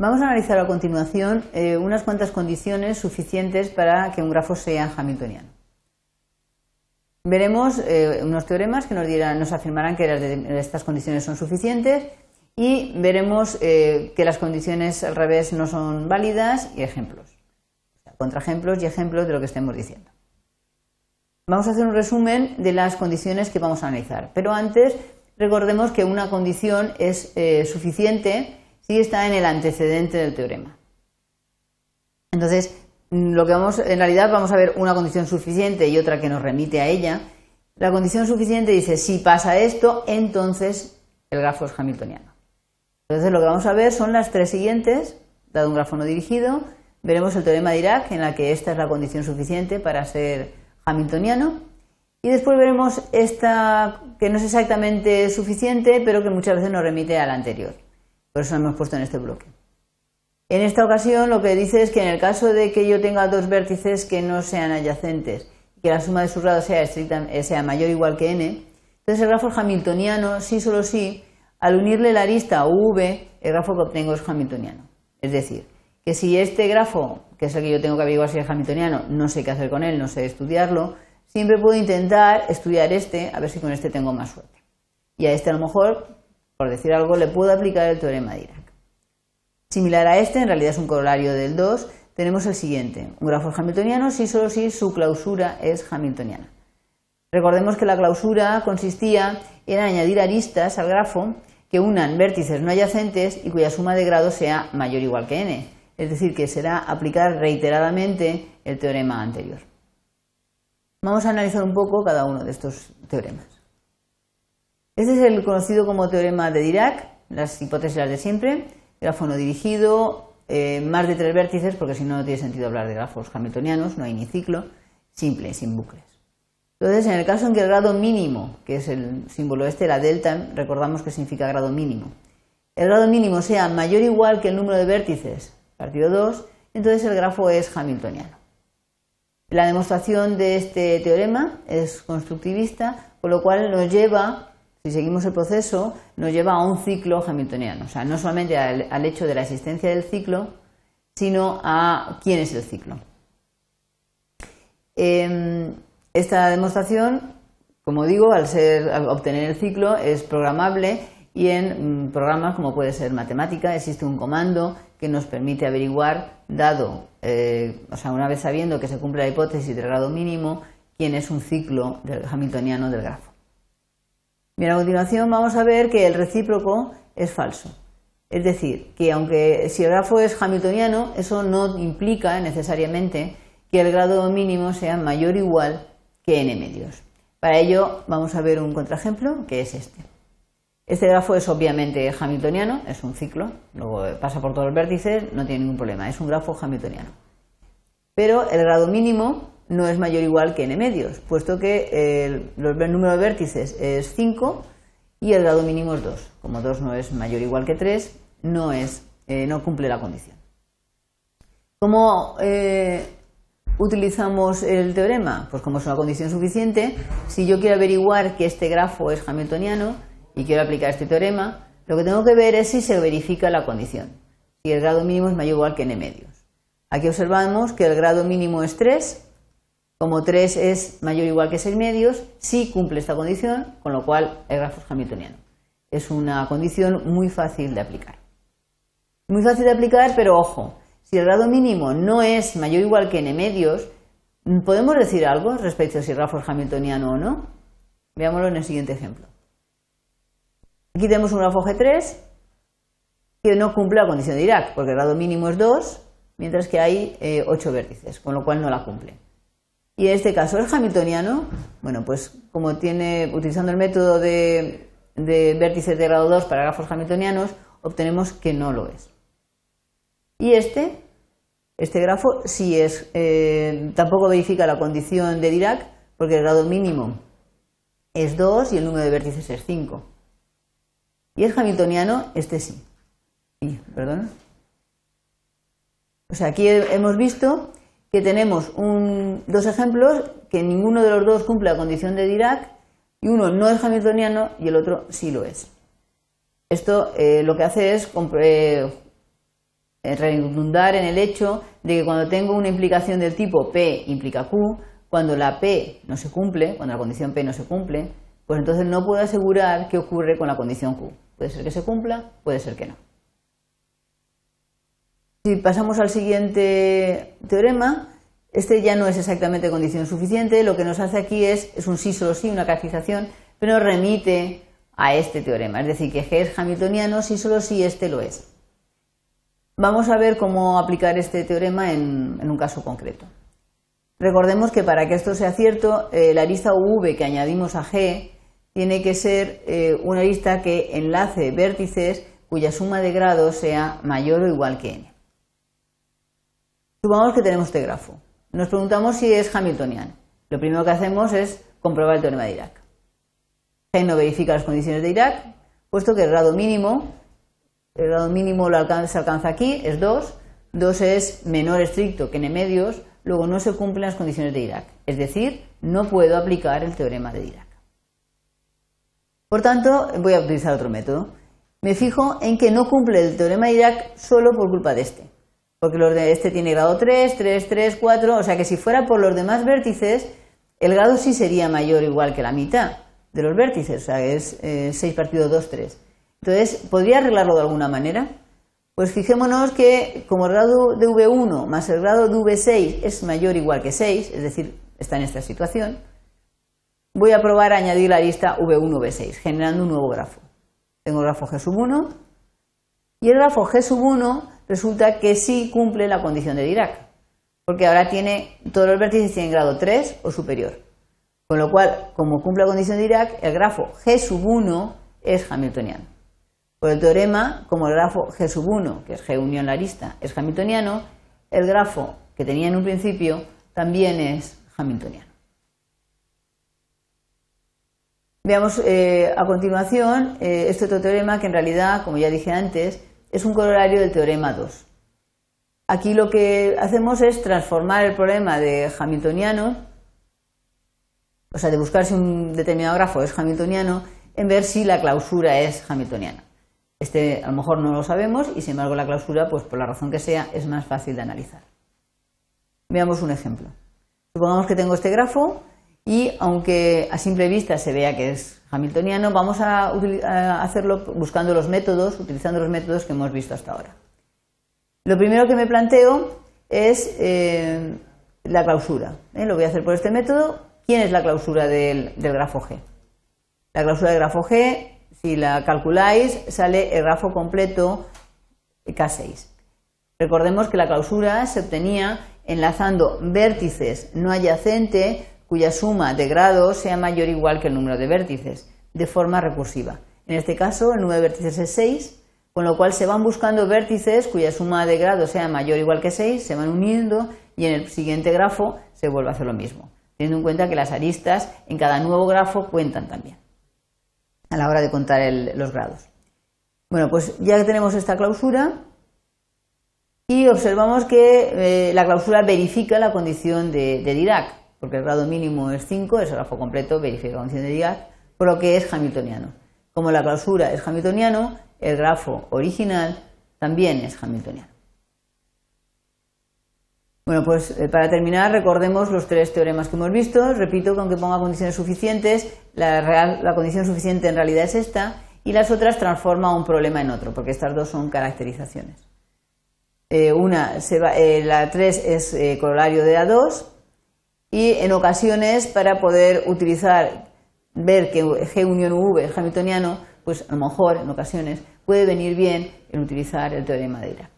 Vamos a analizar a continuación eh, unas cuantas condiciones suficientes para que un grafo sea hamiltoniano. Veremos eh, unos teoremas que nos, dirán, afirmarán que estas condiciones son suficientes y veremos eh, que las condiciones al revés no son válidas y ejemplos. contraejemplos y ejemplos de lo que estemos diciendo. Vamos a hacer un resumen de las condiciones que vamos a analizar, pero antes recordemos que una condición es suficiente si está en el antecedente del teorema. Entonces, lo que vamos, en realidad vamos a ver una condición suficiente y otra que nos remite a ella. La condición suficiente dice, si pasa esto, entonces el grafo es hamiltoniano. Entonces lo que vamos a ver son las tres siguientes, dado un grafo no dirigido, veremos el teorema de Dirac, en la que esta es la condición suficiente para ser hamiltoniano, y después veremos esta que no es exactamente suficiente, pero que muchas veces nos remite a la anterior. Por eso hemos puesto en este bloque. En esta ocasión lo que dice es que en el caso de que yo tenga dos vértices que no sean adyacentes y que la suma de sus lados sea, eh, mayor o igual que n, entonces el grafo hamiltoniano sí solo sí, al unirle la arista V, el grafo que obtengo es hamiltoniano. Es decir, que si este grafo, que es el que yo tengo que averiguar si es hamiltoniano, no sé qué hacer con él, no sé estudiarlo, siempre puedo intentar estudiar este, a ver si con este tengo más suerte. Y a este a lo mejor por decir algo, le puedo aplicar el teorema de Dirac. Similar a este, en realidad es un corolario del 2, tenemos el siguiente, un grafo hamiltoniano si solo si su clausura es hamiltoniana. Recordemos que la clausura consistía en añadir aristas al grafo que unan vértices no adyacentes y cuya suma de grados sea mayor o igual que n, es decir, que será aplicar reiteradamente el teorema anterior. Vamos a analizar un poco cada uno de estos teoremas. Este es el conocido como teorema de Dirac, las hipótesis de siempre, grafo no dirigido, eh, más de tres vértices, porque si no, no tiene sentido hablar de grafos hamiltonianos, no hay ni ciclo, simple, sin bucles. Entonces, en el caso en que el grado mínimo, que es el símbolo este, la delta, recordamos que significa grado mínimo, el grado mínimo sea mayor o igual que el número de vértices partido 2, entonces el grafo es hamiltoniano. La demostración de este teorema es constructivista, con lo cual nos lleva si seguimos el proceso, nos lleva a un ciclo hamiltoniano. O sea, no solamente al, hecho de la existencia del ciclo, sino a quién es el ciclo. Em, esta demostración, como digo, al, ser, obtener el ciclo, es programable y en mm, programas como puede ser matemática existe un comando que nos permite averiguar, dado, eh, o sea, una vez sabiendo que se cumple la hipótesis de grado mínimo, quién es un ciclo hamiltoniano del grafo. Bien, a continuación vamos a ver que el recíproco es falso. Es decir, que aunque si el grafo es hamiltoniano, eso no implica necesariamente que el grado mínimo sea mayor o igual que n medios. Para ello vamos a ver un contraejemplo que es este. Este grafo es obviamente hamiltoniano, es un ciclo, luego pasa por todos los vértices, no tiene ningún problema, es un grafo hamiltoniano. Pero el grado mínimo no es mayor o igual que n medios, puesto que el, número de vértices es 5 y el grado mínimo es 2. Como 2 no es mayor o igual que 3, no, es, eh, no cumple la condición. ¿Cómo eh, utilizamos el teorema? Pues como es una condición suficiente, si yo quiero averiguar que este grafo es hamiltoniano y quiero aplicar este teorema, lo que tengo que ver es si se verifica la condición, si el grado mínimo es mayor o igual que n medios. Aquí observamos que el grado mínimo es 3 como 3 es mayor o igual que 6 medios, sí cumple esta condición, con lo cual el grafo es hamiltoniano. Es una condición muy fácil de aplicar. Muy fácil de aplicar, pero ojo, si el grado mínimo no es mayor o igual que n medios, ¿podemos decir algo respecto a si el grafo es hamiltoniano o no? Veámoslo en el siguiente ejemplo. Aquí tenemos un grafo G3 que no cumple la condición de Dirac, porque el grado mínimo es 2, mientras que hay 8 eh, vértices, con lo cual no la cumple. Y en este caso, el hamiltoniano, bueno, pues como tiene, utilizando el método de, vértices de grado 2 para grafos hamiltonianos, obtenemos que no lo es. Y este, este grafo sí es, eh, tampoco verifica la condición de Dirac, porque el grado mínimo es 2 y el número de vértices es 5. Y es hamiltoniano, este sí. Y, perdón. O sea, aquí hemos visto que tenemos dos ejemplos que ninguno de los dos cumple la condición de Dirac y uno no es hamiltoniano y el otro sí lo es. Esto eh, lo que hace es eh, redundar en el hecho de que cuando tengo una implicación del tipo P implica Q, cuando la P no se cumple, cuando la condición P no se cumple, pues entonces no puedo asegurar qué ocurre con la condición Q. Puede ser que se cumpla, puede ser que no. Si pasamos al siguiente teorema, este ya no es exactamente condición suficiente, lo que nos hace aquí es, un sí solo sí, una calificación, pero remite a este teorema, es decir, que G es hamiltoniano si solo si este lo es. Vamos a ver cómo aplicar este teorema en, un caso concreto. Recordemos que para que esto sea cierto, eh, la lista UV que añadimos a G tiene que ser eh, una lista que enlace vértices cuya suma de grados sea mayor o igual que n. Supongamos que tenemos este grafo. Nos preguntamos si es hamiltoniano. Lo primero que hacemos es comprobar el teorema de Dirac. No verifica las condiciones de Dirac, puesto que el grado mínimo el grado mínimo lo se alcanza aquí, es 2. 2 es menor estricto que n medios, luego no se cumplen las condiciones de Dirac. Es decir, no puedo aplicar el teorema de Dirac. Por tanto, voy a utilizar otro método. Me fijo en que no cumple el teorema de Dirac solo por culpa de este. Porque los de este tiene grado 3, 3, 3, 4, o sea que si fuera por los demás vértices, el grado sí sería mayor o igual que la mitad de los vértices, o sea, es 6 eh, partido 2, 3. Entonces, ¿podría arreglarlo de alguna manera? Pues fijémonos que como el grado de V1 más el grado de V6 es mayor o igual que 6, es decir, está en esta situación, voy a probar a añadir la lista V1-V6, generando un nuevo grafo. Tengo el grafo G1 y el grafo G1 resulta que sí cumple la condición de Dirac, porque ahora tiene, todos los vértices tienen grado 3 o superior. Con lo cual, como cumple la condición de Dirac, el grafo G1 es hamiltoniano. Por el teorema, como el grafo G1, que es G unión la arista, es hamiltoniano, el grafo que tenía en un principio también es hamiltoniano. Veamos eh, a continuación eh, este otro teorema que en realidad, como ya dije antes, es un corolario del teorema 2. Aquí lo que hacemos es transformar el problema de hamiltoniano, o sea, de buscar si un determinado grafo es hamiltoniano, en ver si la clausura es hamiltoniana. Este a lo mejor no lo sabemos y sin embargo la clausura, pues por la razón que sea, es más fácil de analizar. Veamos un ejemplo. Supongamos que tengo este grafo y aunque a simple vista se vea que es hamiltoniano, vamos a, hacerlo buscando los métodos, utilizando los métodos que hemos visto hasta ahora. Lo primero que me planteo es eh, la clausura. ¿eh? Lo voy a hacer por este método. ¿Quién es la clausura del, del grafo G? La clausura del grafo G si la calculáis, sale el grafo completo K6. Recordemos que la clausura se obtenía enlazando vértices no adyacentes cuya suma de grados sea mayor o igual que el número de vértices, de forma recursiva. En este caso, el número de vértices es 6, con lo cual se van buscando vértices cuya suma de grados sea mayor o igual que 6, se van uniendo y en el siguiente grafo se vuelve a hacer lo mismo, teniendo en cuenta que las aristas en cada nuevo grafo cuentan también a la hora de contar los grados. Bueno, pues ya tenemos esta clausura y observamos que eh, la clausura verifica la condición de, Dirac, porque el grado mínimo es 5, es grafo completo, verifica de Dirac, por lo que es hamiltoniano. Como la clausura es hamiltoniano, el grafo original también es hamiltoniano. Bueno, pues eh, para terminar, recordemos los tres teoremas que hemos visto. Repito que aunque ponga condiciones suficientes, la, condición suficiente en realidad es esta y las otras transforma un problema en otro, porque estas dos son caracterizaciones. Eh, una, eh, la 3 es corolario de la 2 y en ocasiones para poder utilizar, ver que G unión V es hamiltoniano, pues a lo mejor en ocasiones puede venir bien en utilizar el teorema de Dirac.